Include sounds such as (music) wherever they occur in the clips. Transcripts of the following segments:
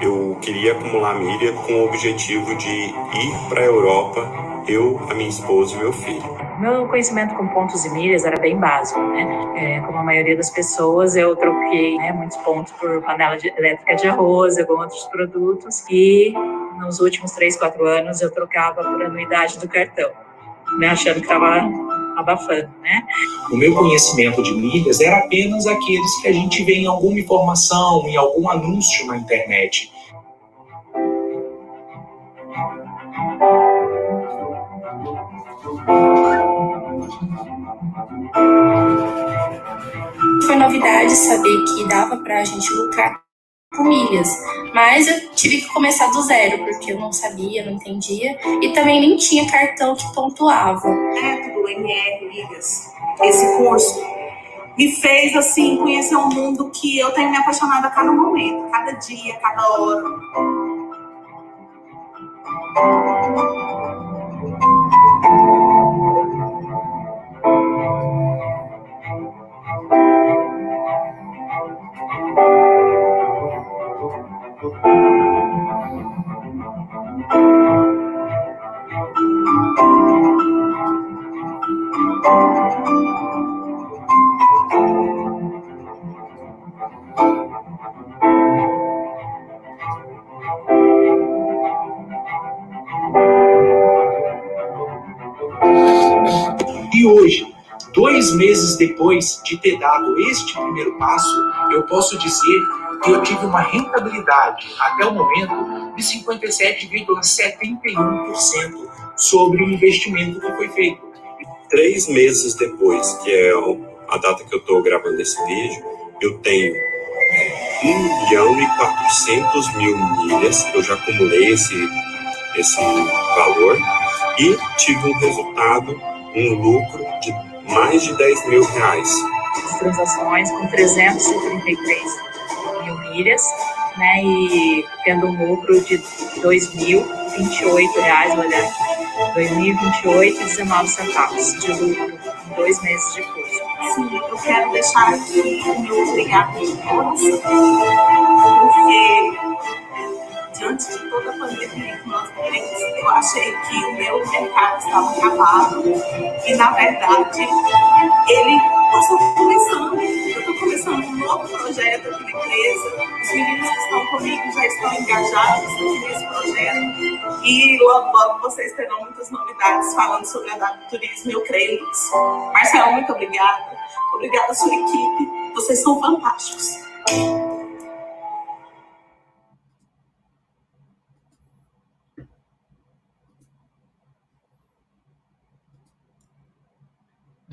eu queria acumular milha com o objetivo de ir para a Europa, eu, a minha esposa e meu filho. Meu conhecimento com pontos e milhas era bem básico, né? É, como a maioria das pessoas, eu troquei né, muitos pontos por panela de, elétrica de arroz, alguns outros produtos, e nos últimos três, quatro anos eu trocava por anuidade do cartão, né, achando que estava abafando, né? O meu conhecimento de milhas era apenas aqueles que a gente vê em alguma informação, em algum anúncio na internet. Foi novidade saber que dava para a gente lucrar milhas, mas eu tive que começar do zero, porque eu não sabia, não entendia, e também nem tinha cartão que pontuava. Método MR Milhas, esse curso, me fez, assim, conhecer um mundo que eu tenho me apaixonado a cada momento, cada dia, cada hora. E hoje, dois meses depois de ter dado este primeiro passo, eu posso dizer que eu tive uma rentabilidade até o momento de 57,71% sobre o investimento que foi feito. Três meses depois, que é a data que eu estou gravando esse vídeo, eu tenho 1 milhão e 400 mil milhas, eu já acumulei esse, esse valor, e tive um resultado, um lucro de mais de 10 mil reais. As transações com 333 milhas, né, e tendo um lucro de 2.028 reais, olha aqui, 2.028,19 centavos de lucro em dois meses de curso. Sim, eu quero deixar aqui o meu obrigado de todos, porque diante de toda a pandemia que nós vivemos, eu achei que o meu mercado estava acabado e, na verdade, ele está começando. Eu estou começando um novo projeto aqui na empresa. Os meninos que estão comigo já estão engajados nesse projeto e logo, logo vocês terão muitas novidades falando sobre a turismo, eu creio nisso. Marcelo, muito obrigada. Obrigada à sua equipe. Vocês são fantásticos.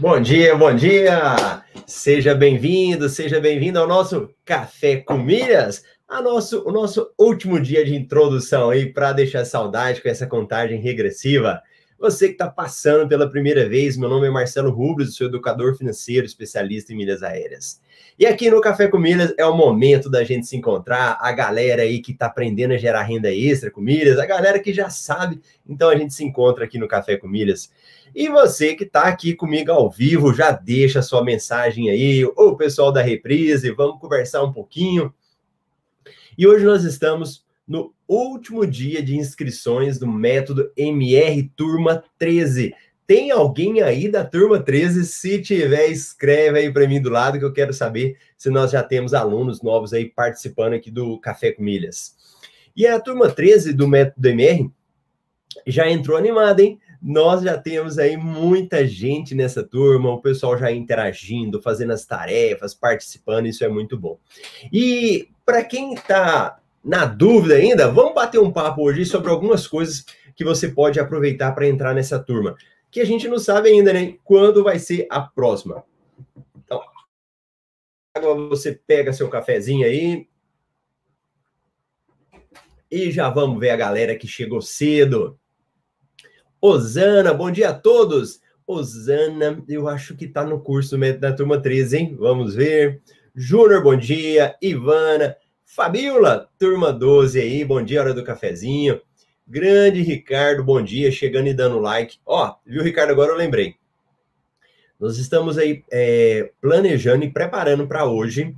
Bom dia, bom dia! Seja bem-vindo, seja bem-vindo ao nosso Café com Milhas, a nosso, o nosso último dia de introdução aí para deixar saudade com essa contagem regressiva. Você que está passando pela primeira vez, meu nome é Marcelo Rubles, sou educador financeiro, especialista em milhas aéreas. E aqui no Café com Milhas é o momento da gente se encontrar, a galera aí que está aprendendo a gerar renda extra com milhas, a galera que já sabe, então a gente se encontra aqui no Café com Milhas. E você que está aqui comigo ao vivo, já deixa a sua mensagem aí, ou o pessoal da reprise, vamos conversar um pouquinho. E hoje nós estamos no último dia de inscrições do método MR Turma 13. Tem alguém aí da turma 13? Se tiver, escreve aí para mim do lado que eu quero saber se nós já temos alunos novos aí participando aqui do Café com Milhas. E a turma 13 do método MR já entrou animada, hein? Nós já temos aí muita gente nessa turma, o pessoal já interagindo, fazendo as tarefas, participando, isso é muito bom. E para quem está na dúvida ainda, vamos bater um papo hoje sobre algumas coisas que você pode aproveitar para entrar nessa turma, que a gente não sabe ainda, né? Quando vai ser a próxima. Então, agora você pega seu cafezinho aí. E já vamos ver a galera que chegou cedo. Osana, bom dia a todos. Osana, eu acho que está no curso da turma 13, hein? Vamos ver. Júnior, bom dia. Ivana, Fabiola, turma 12 aí, bom dia, hora do cafezinho. Grande Ricardo, bom dia, chegando e dando like. Ó, viu, Ricardo? Agora eu lembrei. Nós estamos aí é, planejando e preparando para hoje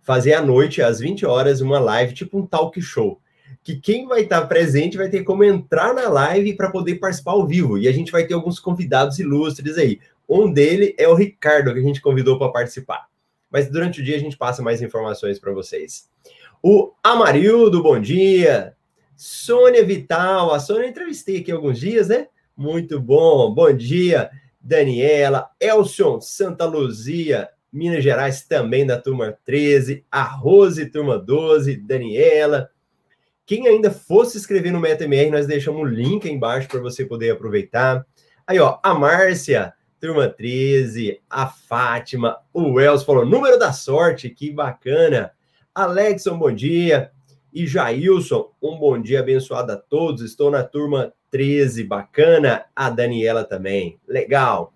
fazer à noite, às 20 horas, uma live, tipo um talk show. que quem vai estar presente vai ter como entrar na live para poder participar ao vivo. E a gente vai ter alguns convidados ilustres aí. Um dele é o Ricardo, que a gente convidou para participar. Mas durante o dia a gente passa mais informações para vocês. O Amarildo, bom dia. Sônia Vital, a Sônia eu entrevistei aqui alguns dias, né? Muito bom. Bom dia, Daniela, Elson, Santa Luzia, Minas Gerais também da turma 13, a Rose, turma 12, Daniela. Quem ainda fosse escrever no MetaMR, nós deixamos o link aí embaixo para você poder aproveitar. Aí, ó, a Márcia, turma 13, a Fátima, o Wells falou, número da sorte, que bacana. Alexson, bom dia. E Jailson, um bom dia abençoado a todos. Estou na turma 13, bacana. A Daniela também, legal.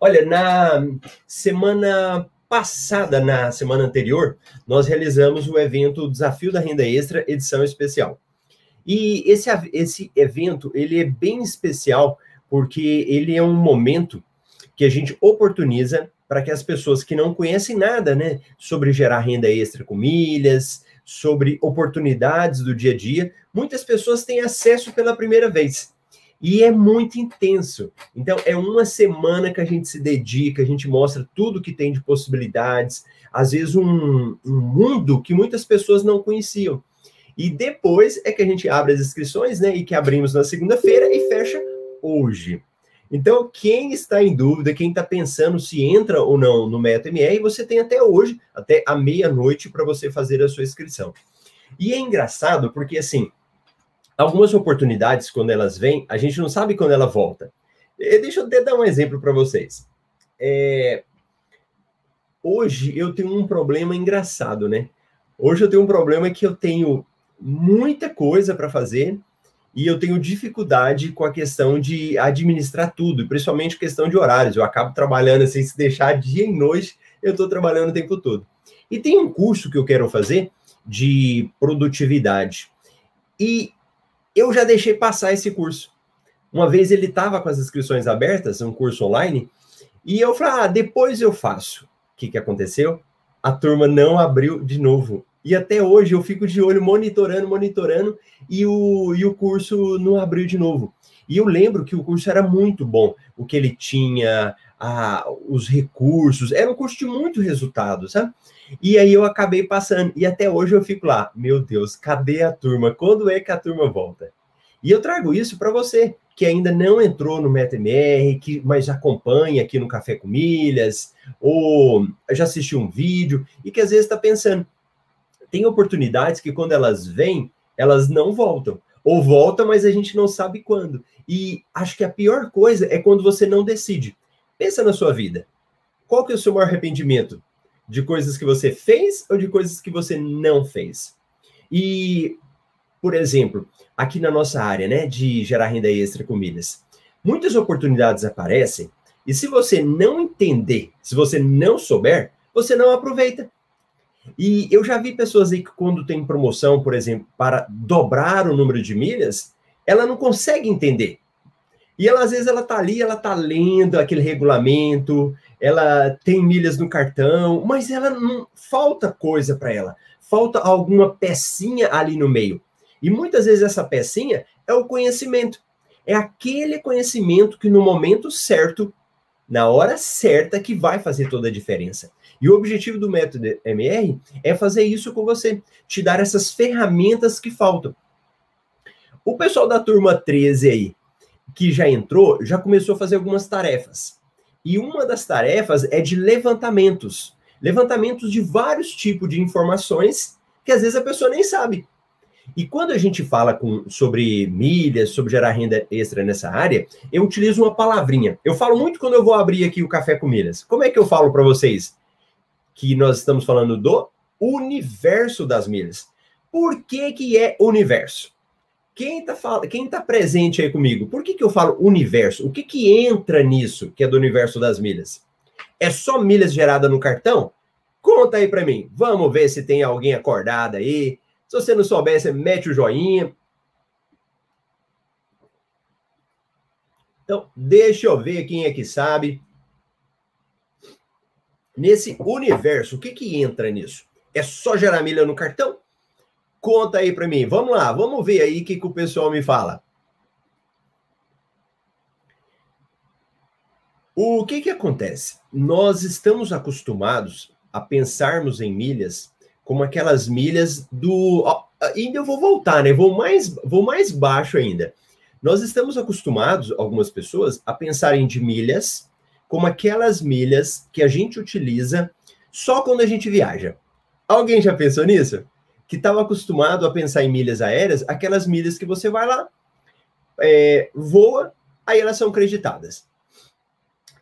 Olha, na semana passada, na semana anterior, nós realizamos o evento Desafio da Renda Extra, edição especial. E esse, esse evento, ele é bem especial porque ele é um momento que a gente oportuniza para que as pessoas que não conhecem nada, né, sobre gerar renda extra com milhas, sobre oportunidades do dia a dia, muitas pessoas têm acesso pela primeira vez. E é muito intenso. Então, é uma semana que a gente se dedica, a gente mostra tudo que tem de possibilidades, às vezes um, um mundo que muitas pessoas não conheciam. E depois é que a gente abre as inscrições, né? E que abrimos na segunda-feira e fecha hoje. Então, quem está em dúvida, quem está pensando se entra ou não no MetaMR, você tem até hoje, até a meia-noite, para você fazer a sua inscrição. E é engraçado porque, assim, algumas oportunidades, quando elas vêm, a gente não sabe quando ela volta. E deixa eu até dar um exemplo para vocês. É... Hoje eu tenho um problema engraçado, né? Hoje eu tenho um problema que eu tenho muita coisa para fazer e eu tenho dificuldade com a questão de administrar tudo, principalmente questão de horários. Eu acabo trabalhando assim, se deixar dia e noite, eu estou trabalhando o tempo todo. E tem um curso que eu quero fazer de produtividade. E eu já deixei passar esse curso. Uma vez ele estava com as inscrições abertas, um curso online, e eu falei, ah, depois eu faço. O que, que aconteceu? A turma não abriu de novo. E até hoje eu fico de olho monitorando, monitorando, e o, e o curso não abriu de novo. E eu lembro que o curso era muito bom, o que ele tinha, a, os recursos, era um curso de muito resultado, sabe? E aí eu acabei passando, e até hoje eu fico lá, meu Deus, cadê a turma? Quando é que a turma volta? E eu trago isso para você, que ainda não entrou no MetaMR, que, mas acompanha aqui no Café com Milhas, ou já assistiu um vídeo, e que às vezes está pensando, tem oportunidades que quando elas vêm, elas não voltam. Ou voltam, mas a gente não sabe quando. E acho que a pior coisa é quando você não decide. Pensa na sua vida. Qual que é o seu maior arrependimento? De coisas que você fez ou de coisas que você não fez? E, por exemplo, aqui na nossa área, né, de gerar renda extra com milhas, muitas oportunidades aparecem e se você não entender, se você não souber, você não aproveita. E eu já vi pessoas aí que, quando tem promoção, por exemplo, para dobrar o número de milhas, ela não consegue entender. E ela, às vezes, ela tá ali, ela tá lendo aquele regulamento, ela tem milhas no cartão, mas ela não falta coisa para ela. Falta alguma pecinha ali no meio. E muitas vezes essa pecinha é o conhecimento. É aquele conhecimento que no momento certo, na hora certa, que vai fazer toda a diferença. E o objetivo do método MR é fazer isso com você, te dar essas ferramentas que faltam. O pessoal da turma 13 aí, que já entrou, já começou a fazer algumas tarefas. E uma das tarefas é de levantamentos. Levantamentos de vários tipos de informações que às vezes a pessoa nem sabe. E quando a gente fala com, sobre milhas, sobre gerar renda extra nessa área, eu utilizo uma palavrinha. Eu falo muito quando eu vou abrir aqui o Café com Milhas. Como é que eu falo para vocês? Que nós estamos falando do universo das milhas. Por que, que é universo? Quem está quem tá presente aí comigo? Por que, que eu falo universo? O que, que entra nisso, que é do universo das milhas? É só milhas geradas no cartão? Conta aí para mim. Vamos ver se tem alguém acordado aí. Se você não souber, você mete o joinha. Então, deixa eu ver quem é que sabe. Nesse universo, o que, que entra nisso? É só gerar milha no cartão? Conta aí para mim. Vamos lá, vamos ver aí o que, que o pessoal me fala. O que que acontece? Nós estamos acostumados a pensarmos em milhas como aquelas milhas do. Ainda eu vou voltar, né? Vou mais, vou mais baixo ainda. Nós estamos acostumados, algumas pessoas, a pensarem de milhas como aquelas milhas que a gente utiliza só quando a gente viaja. Alguém já pensou nisso? Que estava acostumado a pensar em milhas aéreas, aquelas milhas que você vai lá, é, voa, aí elas são creditadas.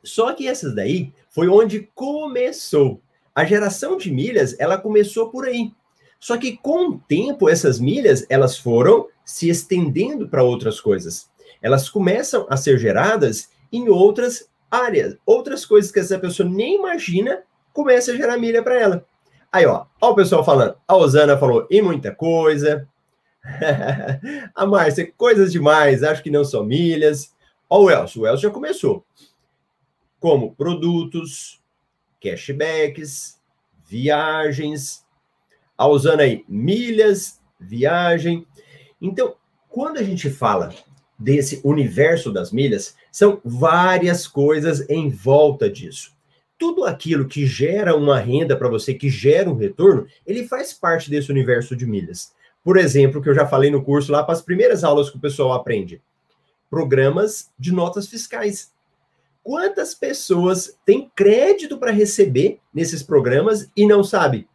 Só que essas daí foi onde começou. A geração de milhas, ela começou por aí. Só que com o tempo, essas milhas, elas foram se estendendo para outras coisas. Elas começam a ser geradas em outras áreas, outras coisas que essa pessoa nem imagina, começa a gerar milha para ela. Aí, ó, ó o pessoal falando. A Osana falou em muita coisa. (laughs) a Márcia, coisas demais, acho que não são milhas. Ó o Elcio, o Elcio já começou. Como produtos, cashbacks, viagens, a usando aí milhas, viagem. Então, quando a gente fala desse universo das milhas, são várias coisas em volta disso. Tudo aquilo que gera uma renda para você, que gera um retorno, ele faz parte desse universo de milhas. Por exemplo, que eu já falei no curso lá para as primeiras aulas que o pessoal aprende. Programas de notas fiscais. Quantas pessoas têm crédito para receber nesses programas e não sabe?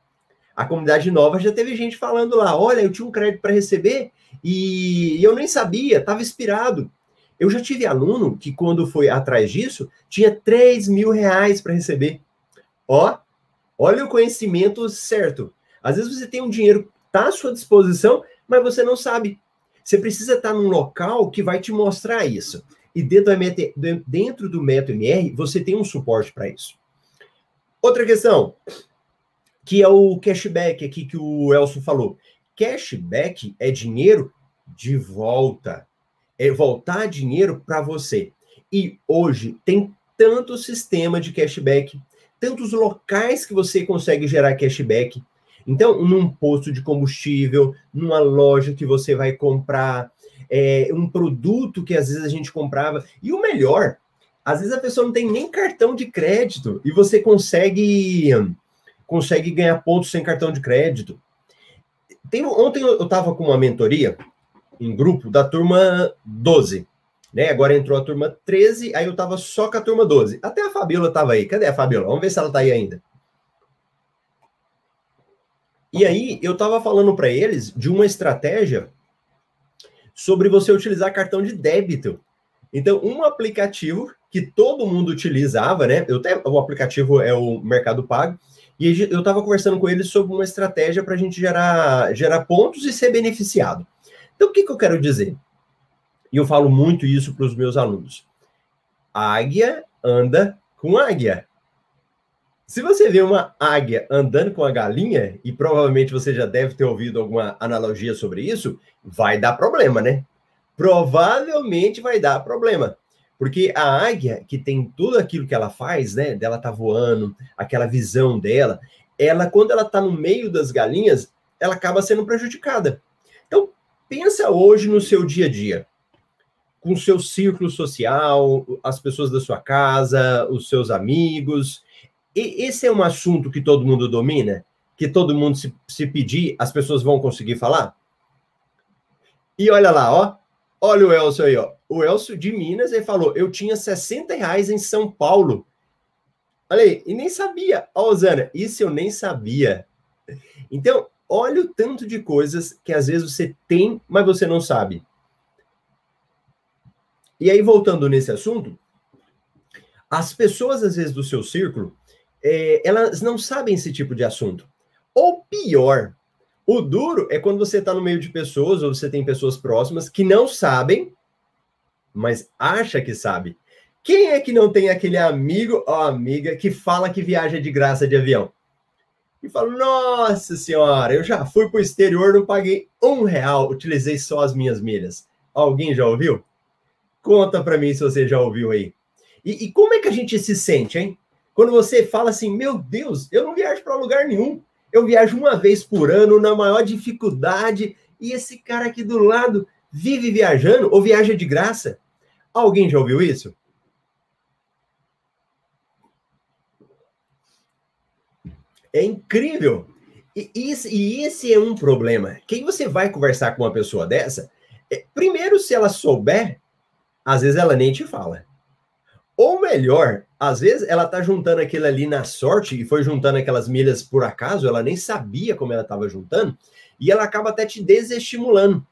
A comunidade nova já teve gente falando lá: olha, eu tinha um crédito para receber e eu nem sabia, estava inspirado. Eu já tive aluno que, quando foi atrás disso, tinha 3 mil reais para receber. Ó, olha o conhecimento certo. Às vezes você tem um dinheiro tá à sua disposição, mas você não sabe. Você precisa estar num local que vai te mostrar isso. E dentro, da, dentro do MetaMR, você tem um suporte para isso. Outra questão, que é o cashback aqui que o Elson falou. Cashback é dinheiro de volta. É voltar dinheiro para você. E hoje tem tanto sistema de cashback, tantos locais que você consegue gerar cashback. Então, num posto de combustível, numa loja que você vai comprar, é, um produto que às vezes a gente comprava. E o melhor, às vezes a pessoa não tem nem cartão de crédito e você consegue consegue ganhar pontos sem cartão de crédito. Tem, ontem eu estava com uma mentoria em grupo da turma 12. Né? Agora entrou a turma 13, aí eu estava só com a turma 12. Até a Fabiola estava aí. Cadê a Fabiola? Vamos ver se ela está aí ainda. E aí eu estava falando para eles de uma estratégia sobre você utilizar cartão de débito. Então, um aplicativo que todo mundo utilizava, né? Eu até, o aplicativo é o Mercado Pago, e eu estava conversando com eles sobre uma estratégia para a gente gerar, gerar pontos e ser beneficiado. Então, o que, que eu quero dizer? E eu falo muito isso para os meus alunos. águia anda com águia. Se você vê uma águia andando com a galinha, e provavelmente você já deve ter ouvido alguma analogia sobre isso, vai dar problema, né? Provavelmente vai dar problema. Porque a águia, que tem tudo aquilo que ela faz, né? Dela tá voando, aquela visão dela, ela, quando ela tá no meio das galinhas, ela acaba sendo prejudicada. Então, pensa hoje no seu dia a dia. Com o seu círculo social, as pessoas da sua casa, os seus amigos, e esse é um assunto que todo mundo domina? Que todo mundo, se, se pedir, as pessoas vão conseguir falar? E olha lá, ó. Olha o Elcio aí, ó. O Elcio de Minas, ele falou: eu tinha 60 reais em São Paulo. Olha aí, e nem sabia. Ó, Osana, isso eu nem sabia. Então, olha o tanto de coisas que às vezes você tem, mas você não sabe. E aí, voltando nesse assunto, as pessoas, às vezes, do seu círculo, é, elas não sabem esse tipo de assunto. Ou pior, o duro é quando você está no meio de pessoas, ou você tem pessoas próximas que não sabem, mas acha que sabe. Quem é que não tem aquele amigo ou amiga que fala que viaja de graça de avião? E fala, nossa senhora, eu já fui para o exterior, não paguei um real, utilizei só as minhas milhas. Alguém já ouviu? Conta para mim se você já ouviu aí. E, e como é que a gente se sente, hein? Quando você fala assim, meu Deus, eu não viajo para lugar nenhum. Eu viajo uma vez por ano na maior dificuldade e esse cara aqui do lado vive viajando ou viaja de graça. Alguém já ouviu isso? É incrível. E esse, e esse é um problema. Quem você vai conversar com uma pessoa dessa, é, primeiro, se ela souber, às vezes ela nem te fala. Ou melhor, às vezes ela tá juntando aquilo ali na sorte e foi juntando aquelas milhas por acaso, ela nem sabia como ela estava juntando, e ela acaba até te desestimulando.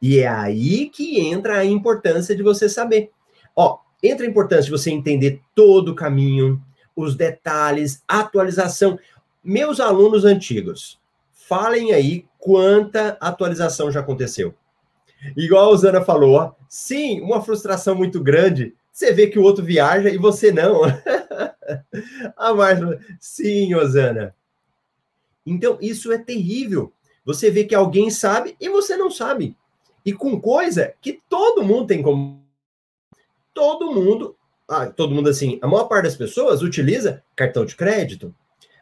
E é aí que entra a importância de você saber. Ó, entra a importância de você entender todo o caminho, os detalhes, atualização. Meus alunos antigos, falem aí quanta atualização já aconteceu. Igual a Osana falou, sim, uma frustração muito grande. Você vê que o outro viaja e você não. (laughs) a Márcia, sim, Osana. Então, isso é terrível. Você vê que alguém sabe e você não sabe. E com coisa que todo mundo tem como. Todo mundo, ah, todo mundo assim, a maior parte das pessoas utiliza cartão de crédito.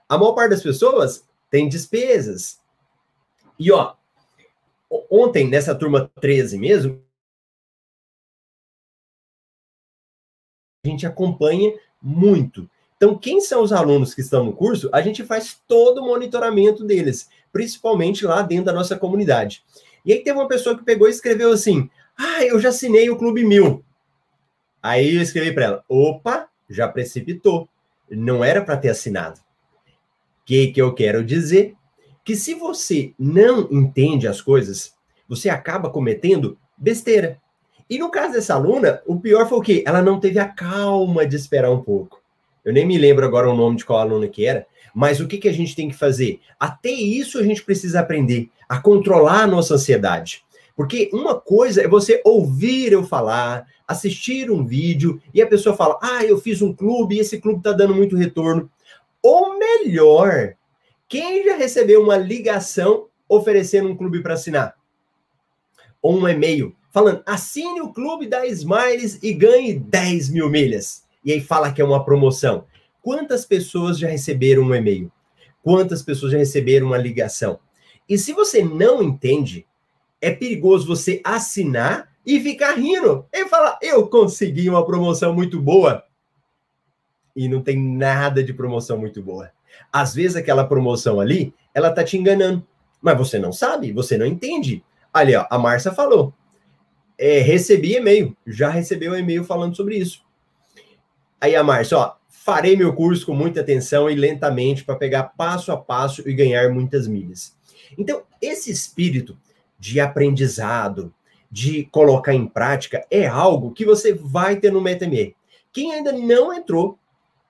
A maior parte das pessoas tem despesas. E ó, ontem, nessa turma 13 mesmo, a gente acompanha muito. Então, quem são os alunos que estão no curso? A gente faz todo o monitoramento deles, principalmente lá dentro da nossa comunidade. E aí teve uma pessoa que pegou e escreveu assim: Ah, eu já assinei o Clube Mil. Aí eu escrevi para ela: opa, já precipitou. Não era para ter assinado. Que, que eu quero dizer? Que se você não entende as coisas, você acaba cometendo besteira. E no caso dessa aluna, o pior foi o quê? Ela não teve a calma de esperar um pouco. Eu nem me lembro agora o nome de qual aluna que era, mas o que, que a gente tem que fazer? Até isso a gente precisa aprender a controlar a nossa ansiedade. Porque uma coisa é você ouvir eu falar, assistir um vídeo e a pessoa fala: Ah, eu fiz um clube e esse clube está dando muito retorno. Ou melhor, quem já recebeu uma ligação oferecendo um clube para assinar? Ou um e-mail falando: assine o clube da Smiles e ganhe 10 mil milhas. E aí fala que é uma promoção. Quantas pessoas já receberam um e-mail? Quantas pessoas já receberam uma ligação? E se você não entende, é perigoso você assinar e ficar rindo e falar: eu consegui uma promoção muito boa. E não tem nada de promoção muito boa. Às vezes aquela promoção ali, ela tá te enganando, mas você não sabe, você não entende. Ali, ó, a Márcia falou: é, recebi e-mail, já recebeu um e-mail falando sobre isso. Aí a Márcia, ó, farei meu curso com muita atenção e lentamente para pegar passo a passo e ganhar muitas milhas. Então, esse espírito de aprendizado, de colocar em prática, é algo que você vai ter no MetaME. Quem ainda não entrou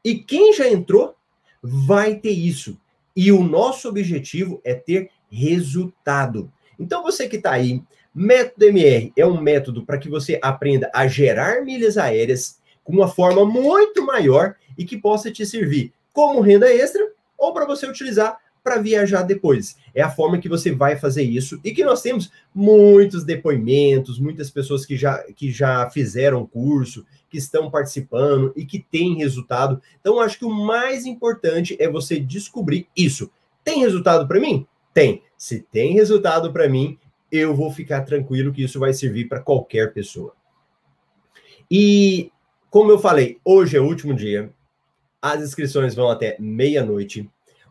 e quem já entrou, vai ter isso. E o nosso objetivo é ter resultado. Então, você que está aí, Método MR é um método para que você aprenda a gerar milhas aéreas com uma forma muito maior e que possa te servir como renda extra ou para você utilizar para viajar depois. É a forma que você vai fazer isso e que nós temos muitos depoimentos, muitas pessoas que já, que já fizeram curso, que estão participando e que têm resultado. Então, acho que o mais importante é você descobrir isso. Tem resultado para mim? Tem. Se tem resultado para mim, eu vou ficar tranquilo que isso vai servir para qualquer pessoa. E, como eu falei, hoje é o último dia, as inscrições vão até meia-noite.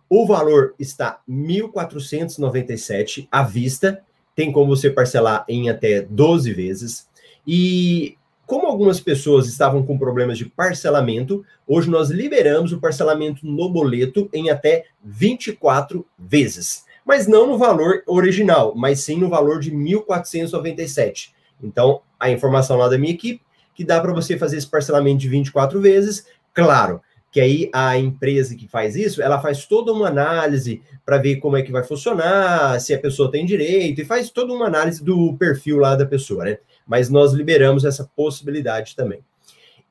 O valor está 1.497 à vista, tem como você parcelar em até 12 vezes. E como algumas pessoas estavam com problemas de parcelamento, hoje nós liberamos o parcelamento no boleto em até 24 vezes mas não no valor original, mas sim no valor de 1.497. Então, a informação lá da minha equipe, que dá para você fazer esse parcelamento de 24 vezes, claro, que aí a empresa que faz isso, ela faz toda uma análise para ver como é que vai funcionar, se a pessoa tem direito, e faz toda uma análise do perfil lá da pessoa, né? Mas nós liberamos essa possibilidade também.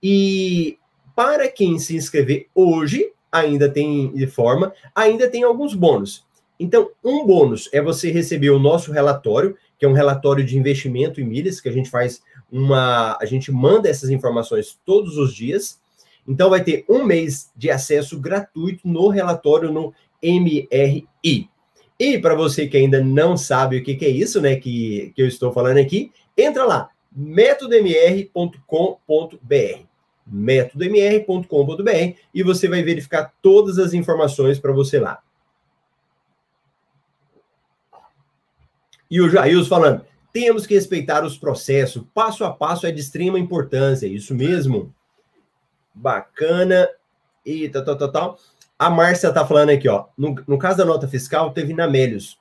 E para quem se inscrever hoje, ainda tem de forma, ainda tem alguns bônus. Então, um bônus é você receber o nosso relatório, que é um relatório de investimento em milhas, que a gente faz uma. A gente manda essas informações todos os dias. Então, vai ter um mês de acesso gratuito no relatório no MRI. E para você que ainda não sabe o que, que é isso, né, que, que eu estou falando aqui, entra lá, métodomr.com.br métodomr.com.br e você vai verificar todas as informações para você lá. E o Jailson falando, temos que respeitar os processos, passo a passo é de extrema importância, isso mesmo. Bacana. E tal, tal, tal, tal. A Márcia tá falando aqui, ó. No, no caso da nota fiscal, teve na Melios.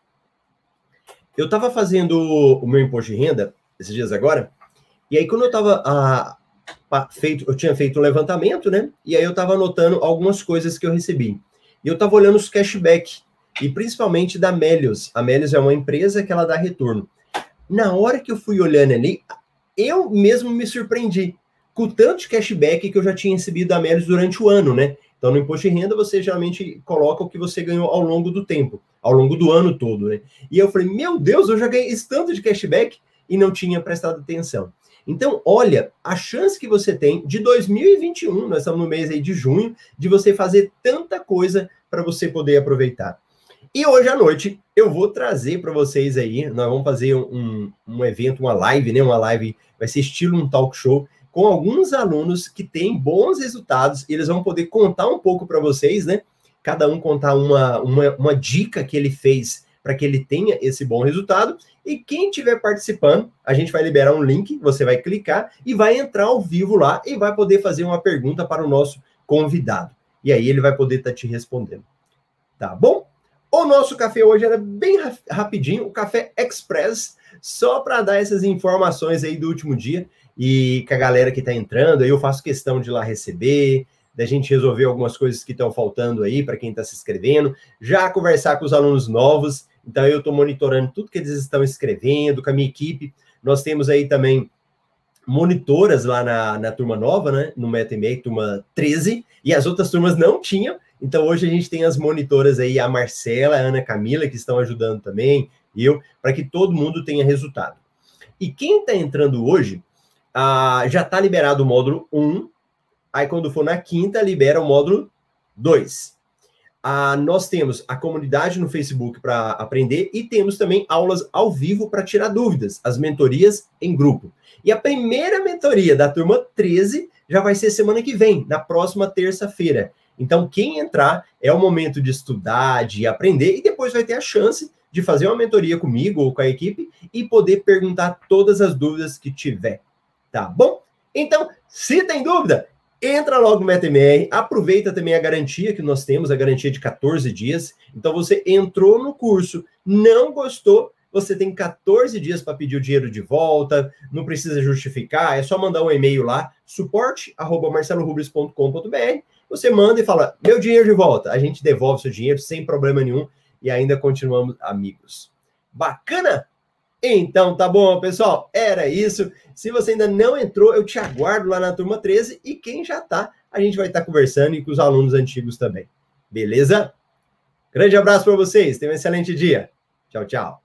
Eu tava fazendo o meu imposto de renda esses dias agora, e aí quando eu tava a, a, feito, eu tinha feito um levantamento, né? E aí eu tava anotando algumas coisas que eu recebi. E eu tava olhando os cashback, e principalmente da Melios. A Melios é uma empresa que ela dá retorno. Na hora que eu fui olhando ali, eu mesmo me surpreendi com tanto de cashback que eu já tinha recebido da Melios durante o ano, né? Então, no imposto de renda, você geralmente coloca o que você ganhou ao longo do tempo, ao longo do ano todo, né? E eu falei, meu Deus, eu já ganhei esse tanto de cashback e não tinha prestado atenção. Então, olha, a chance que você tem de 2021, nós estamos no mês aí de junho, de você fazer tanta coisa para você poder aproveitar. E hoje à noite eu vou trazer para vocês aí, nós vamos fazer um, um evento, uma live, né? Uma live, vai ser estilo um talk show, com alguns alunos que têm bons resultados, eles vão poder contar um pouco para vocês, né? Cada um contar uma, uma, uma dica que ele fez para que ele tenha esse bom resultado. E quem estiver participando, a gente vai liberar um link, você vai clicar e vai entrar ao vivo lá e vai poder fazer uma pergunta para o nosso convidado. E aí ele vai poder estar tá te respondendo. Tá bom? O nosso café hoje era bem rapidinho, o café express, só para dar essas informações aí do último dia e com a galera que está entrando, aí eu faço questão de ir lá receber, da gente resolver algumas coisas que estão faltando aí para quem está se inscrevendo, já conversar com os alunos novos. Então, eu estou monitorando tudo que eles estão escrevendo com a minha equipe. Nós temos aí também monitoras lá na, na turma nova, né? No MetaMake, turma 13, e as outras turmas não tinham. Então, hoje a gente tem as monitoras aí, a Marcela, a Ana Camila, que estão ajudando também, eu, para que todo mundo tenha resultado. E quem está entrando hoje, ah, já está liberado o módulo 1, aí quando for na quinta, libera o módulo 2. Ah, nós temos a comunidade no Facebook para aprender e temos também aulas ao vivo para tirar dúvidas, as mentorias em grupo. E a primeira mentoria da turma 13 já vai ser semana que vem, na próxima terça-feira. Então, quem entrar é o momento de estudar, de aprender e depois vai ter a chance de fazer uma mentoria comigo ou com a equipe e poder perguntar todas as dúvidas que tiver. Tá bom? Então, se tem dúvida, entra logo no MetaMR, aproveita também a garantia que nós temos, a garantia de 14 dias. Então, você entrou no curso, não gostou, você tem 14 dias para pedir o dinheiro de volta, não precisa justificar, é só mandar um e-mail lá, suporte@marcelorubles.com.br. Você manda e fala: "Meu dinheiro de volta". A gente devolve seu dinheiro sem problema nenhum e ainda continuamos amigos. Bacana? Então, tá bom, pessoal? Era isso. Se você ainda não entrou, eu te aguardo lá na turma 13 e quem já tá, a gente vai estar tá conversando e com os alunos antigos também. Beleza? Grande abraço para vocês. Tenham um excelente dia. Tchau, tchau.